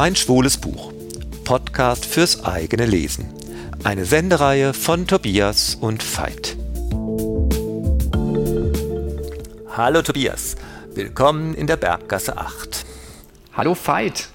Mein schwules Buch. Podcast fürs eigene Lesen. Eine Sendereihe von Tobias und Veit. Hallo Tobias, willkommen in der Berggasse 8. Hallo Veit.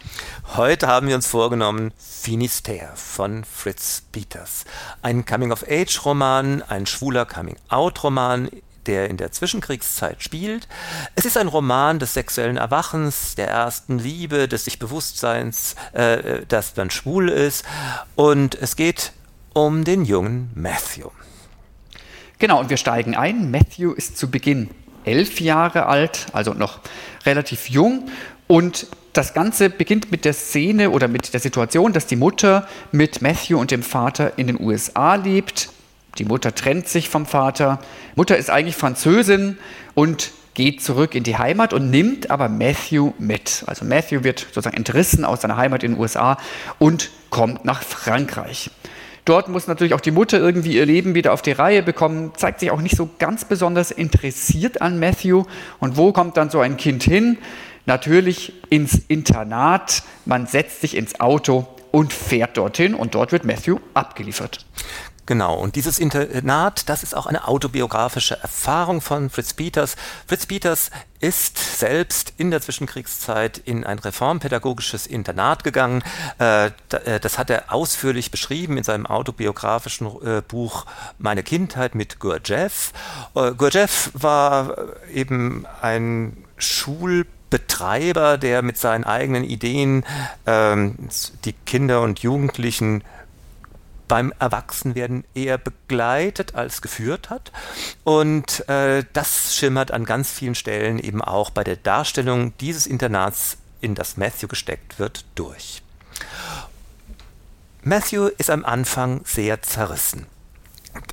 Heute haben wir uns vorgenommen Finisterre von Fritz Peters. Ein Coming-of-Age-Roman, ein schwuler Coming-out-Roman der in der Zwischenkriegszeit spielt. Es ist ein Roman des sexuellen Erwachens, der ersten Liebe, des sich Bewusstseins, äh, dass man schwul ist. Und es geht um den jungen Matthew. Genau, und wir steigen ein. Matthew ist zu Beginn elf Jahre alt, also noch relativ jung. Und das Ganze beginnt mit der Szene oder mit der Situation, dass die Mutter mit Matthew und dem Vater in den USA lebt. Die Mutter trennt sich vom Vater. Mutter ist eigentlich Französin und geht zurück in die Heimat und nimmt aber Matthew mit. Also Matthew wird sozusagen entrissen aus seiner Heimat in den USA und kommt nach Frankreich. Dort muss natürlich auch die Mutter irgendwie ihr Leben wieder auf die Reihe bekommen, zeigt sich auch nicht so ganz besonders interessiert an Matthew. Und wo kommt dann so ein Kind hin? Natürlich ins Internat. Man setzt sich ins Auto und fährt dorthin und dort wird Matthew abgeliefert. Genau, und dieses Internat, das ist auch eine autobiografische Erfahrung von Fritz Peters. Fritz Peters ist selbst in der Zwischenkriegszeit in ein reformpädagogisches Internat gegangen. Äh, äh, das hat er ausführlich beschrieben in seinem autobiografischen äh, Buch Meine Kindheit mit Gurdjieff. Gurdjieff war eben ein Schulbetreiber, der mit seinen eigenen Ideen ähm, die Kinder und Jugendlichen beim Erwachsenwerden eher begleitet als geführt hat. Und äh, das schimmert an ganz vielen Stellen eben auch bei der Darstellung dieses Internats, in das Matthew gesteckt wird, durch. Matthew ist am Anfang sehr zerrissen.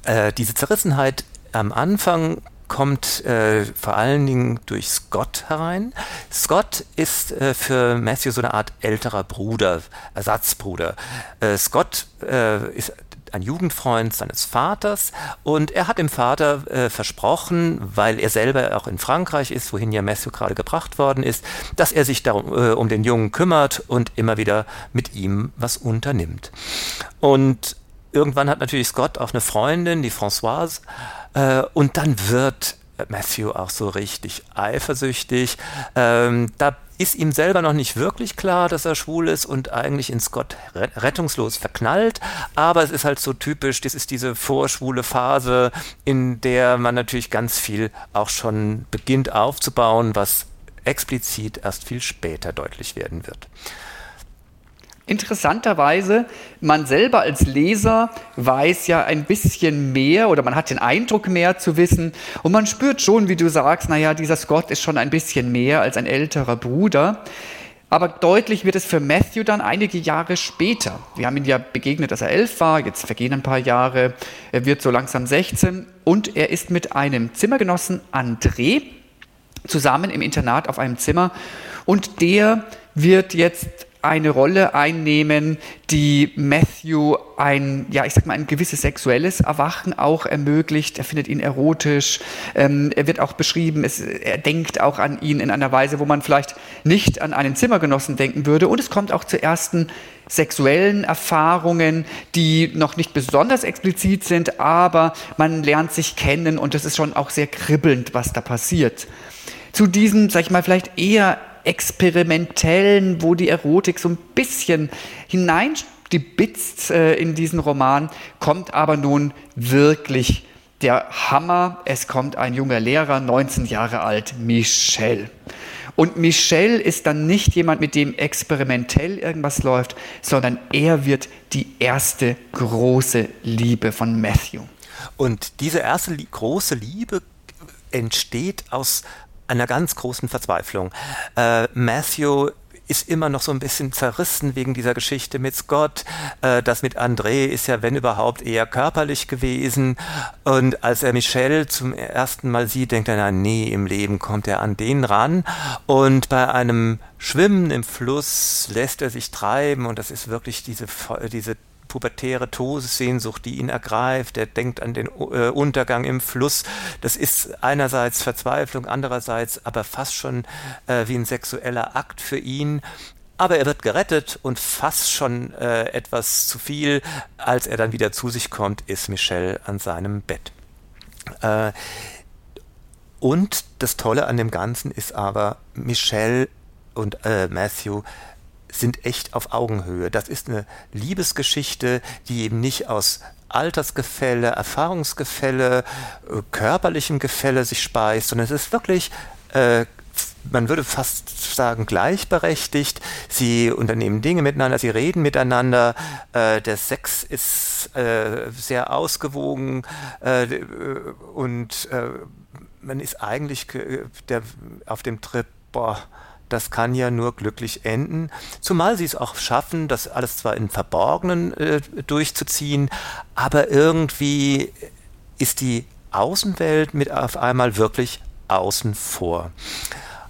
Äh, diese Zerrissenheit am Anfang kommt äh, vor allen Dingen durch Scott herein. Scott ist äh, für Matthew so eine Art älterer Bruder, Ersatzbruder. Äh, Scott äh, ist ein Jugendfreund seines Vaters und er hat dem Vater äh, versprochen, weil er selber auch in Frankreich ist, wohin ja Matthew gerade gebracht worden ist, dass er sich darum äh, um den Jungen kümmert und immer wieder mit ihm was unternimmt. Und irgendwann hat natürlich Scott auch eine Freundin, die Françoise, äh, und dann wird Matthew auch so richtig eifersüchtig. Ähm, da ist ihm selber noch nicht wirklich klar, dass er schwul ist und eigentlich in Scott rettungslos verknallt. Aber es ist halt so typisch, das ist diese vorschwule Phase, in der man natürlich ganz viel auch schon beginnt aufzubauen, was explizit erst viel später deutlich werden wird. Interessanterweise, man selber als Leser weiß ja ein bisschen mehr oder man hat den Eindruck mehr zu wissen und man spürt schon, wie du sagst, naja, dieser Scott ist schon ein bisschen mehr als ein älterer Bruder. Aber deutlich wird es für Matthew dann einige Jahre später. Wir haben ihn ja begegnet, dass er elf war, jetzt vergehen ein paar Jahre, er wird so langsam 16 und er ist mit einem Zimmergenossen André zusammen im Internat auf einem Zimmer und der wird jetzt eine Rolle einnehmen, die Matthew ein, ja, ich sag mal, ein gewisses sexuelles Erwachen auch ermöglicht. Er findet ihn erotisch. Ähm, er wird auch beschrieben, es, er denkt auch an ihn in einer Weise, wo man vielleicht nicht an einen Zimmergenossen denken würde. Und es kommt auch zu ersten sexuellen Erfahrungen, die noch nicht besonders explizit sind, aber man lernt sich kennen und es ist schon auch sehr kribbelnd, was da passiert. Zu diesem, sag ich mal, vielleicht eher experimentellen, wo die Erotik so ein bisschen hineinstibitzt äh, in diesen Roman, kommt aber nun wirklich der Hammer. Es kommt ein junger Lehrer, 19 Jahre alt, Michel. Und Michel ist dann nicht jemand, mit dem experimentell irgendwas läuft, sondern er wird die erste große Liebe von Matthew. Und diese erste große Liebe entsteht aus einer ganz großen Verzweiflung. Äh, Matthew ist immer noch so ein bisschen zerrissen wegen dieser Geschichte mit Scott. Äh, das mit André ist ja, wenn überhaupt, eher körperlich gewesen. Und als er Michelle zum ersten Mal sieht, denkt er, na, nee, im Leben kommt er an den ran. Und bei einem Schwimmen im Fluss lässt er sich treiben und das ist wirklich diese, diese pubertäre Todessehnsucht, die ihn ergreift. Er denkt an den äh, Untergang im Fluss. Das ist einerseits Verzweiflung, andererseits aber fast schon äh, wie ein sexueller Akt für ihn. aber er wird gerettet und fast schon äh, etwas zu viel, als er dann wieder zu sich kommt, ist Michelle an seinem Bett. Äh, und das Tolle an dem Ganzen ist aber, Michelle und äh, Matthew sind echt auf Augenhöhe. Das ist eine Liebesgeschichte, die eben nicht aus Altersgefälle, Erfahrungsgefälle, äh, körperlichem Gefälle sich speist, sondern es ist wirklich äh, man würde fast sagen, gleichberechtigt. Sie unternehmen Dinge miteinander, sie reden miteinander. Äh, der Sex ist äh, sehr ausgewogen äh, und äh, man ist eigentlich der, auf dem Trip, boah, das kann ja nur glücklich enden. Zumal sie es auch schaffen, das alles zwar im Verborgenen äh, durchzuziehen, aber irgendwie ist die Außenwelt mit auf einmal wirklich außen vor.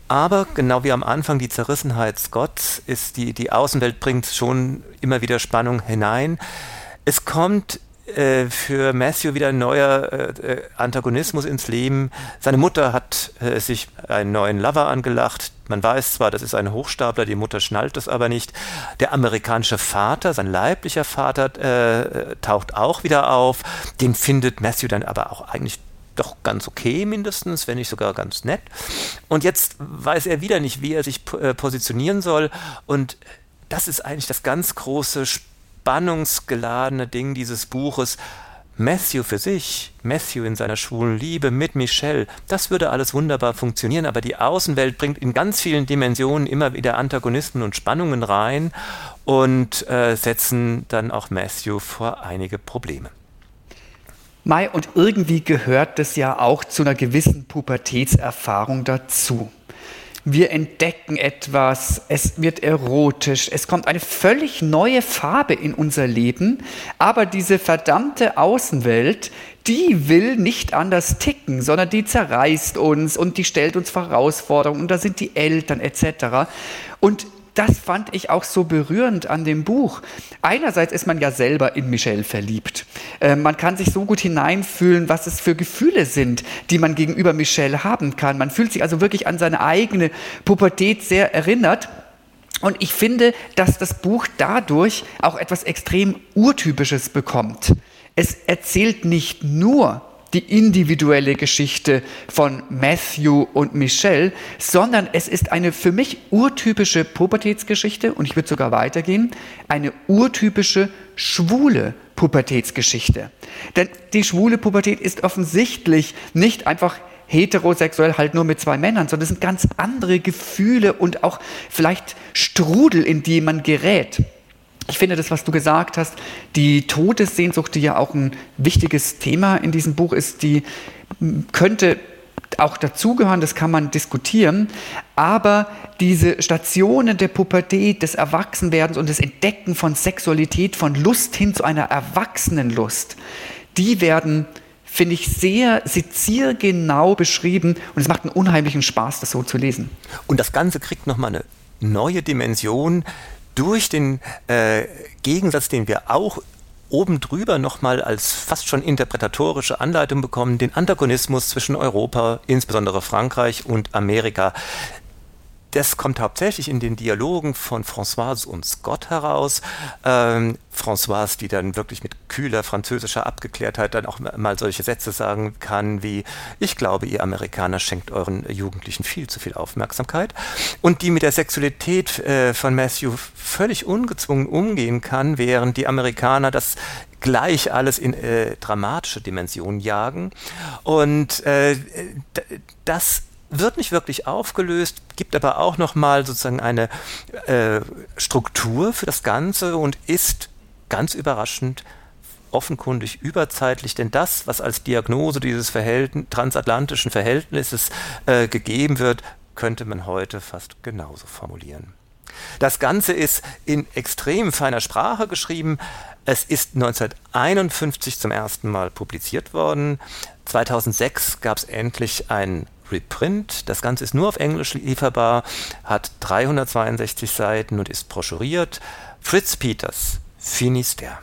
Aber genau wie am Anfang die Zerrissenheit Scotts ist die, die Außenwelt bringt schon immer wieder Spannung hinein. Es kommt äh, für Matthew wieder ein neuer äh, Antagonismus ins Leben. Seine Mutter hat äh, sich einen neuen Lover angelacht. Man weiß zwar, das ist ein Hochstapler, die Mutter schnallt das aber nicht. Der amerikanische Vater, sein leiblicher Vater, äh, taucht auch wieder auf. Den findet Matthew dann aber auch eigentlich doch ganz okay mindestens, wenn nicht sogar ganz nett. Und jetzt weiß er wieder nicht, wie er sich äh, positionieren soll. Und das ist eigentlich das ganz große Spiel spannungsgeladene Ding dieses Buches. Matthew für sich, Matthew in seiner schwulen Liebe mit Michelle, das würde alles wunderbar funktionieren, aber die Außenwelt bringt in ganz vielen Dimensionen immer wieder Antagonismen und Spannungen rein und äh, setzen dann auch Matthew vor einige Probleme. Mai, und irgendwie gehört das ja auch zu einer gewissen Pubertätserfahrung dazu. Wir entdecken etwas, es wird erotisch, es kommt eine völlig neue Farbe in unser Leben, aber diese verdammte Außenwelt, die will nicht anders ticken, sondern die zerreißt uns und die stellt uns Herausforderungen und da sind die Eltern etc. Und das fand ich auch so berührend an dem Buch. Einerseits ist man ja selber in Michelle verliebt. Äh, man kann sich so gut hineinfühlen, was es für Gefühle sind, die man gegenüber Michelle haben kann. Man fühlt sich also wirklich an seine eigene Pubertät sehr erinnert. Und ich finde, dass das Buch dadurch auch etwas extrem Urtypisches bekommt. Es erzählt nicht nur die individuelle Geschichte von Matthew und Michelle, sondern es ist eine für mich urtypische Pubertätsgeschichte und ich würde sogar weitergehen, eine urtypische schwule Pubertätsgeschichte. Denn die schwule Pubertät ist offensichtlich nicht einfach heterosexuell halt nur mit zwei Männern, sondern es sind ganz andere Gefühle und auch vielleicht Strudel, in die man gerät. Ich finde das, was du gesagt hast, die Todessehnsucht, die ja auch ein wichtiges Thema in diesem Buch ist, die könnte auch dazugehören, das kann man diskutieren, aber diese Stationen der Pubertät, des Erwachsenwerdens und des Entdecken von Sexualität, von Lust hin zu einer Erwachsenenlust, die werden, finde ich, sehr seziergenau beschrieben. Und es macht einen unheimlichen Spaß, das so zu lesen. Und das Ganze kriegt nochmal eine neue Dimension durch den äh, Gegensatz, den wir auch oben drüber nochmal als fast schon interpretatorische Anleitung bekommen, den Antagonismus zwischen Europa, insbesondere Frankreich und Amerika das kommt hauptsächlich in den Dialogen von Françoise und Scott heraus. Ähm, Françoise, die dann wirklich mit kühler französischer Abgeklärtheit dann auch mal solche Sätze sagen kann wie, ich glaube, ihr Amerikaner schenkt euren Jugendlichen viel zu viel Aufmerksamkeit. Und die mit der Sexualität äh, von Matthew völlig ungezwungen umgehen kann, während die Amerikaner das gleich alles in äh, dramatische Dimensionen jagen. Und äh, das wird nicht wirklich aufgelöst, gibt aber auch nochmal sozusagen eine äh, Struktur für das Ganze und ist ganz überraschend offenkundig überzeitlich, denn das, was als Diagnose dieses Verhältn transatlantischen Verhältnisses äh, gegeben wird, könnte man heute fast genauso formulieren. Das Ganze ist in extrem feiner Sprache geschrieben. Es ist 1951 zum ersten Mal publiziert worden. 2006 gab es endlich ein Reprint. Das Ganze ist nur auf Englisch lieferbar, hat 362 Seiten und ist broschuriert. Fritz Peters, Finisterre.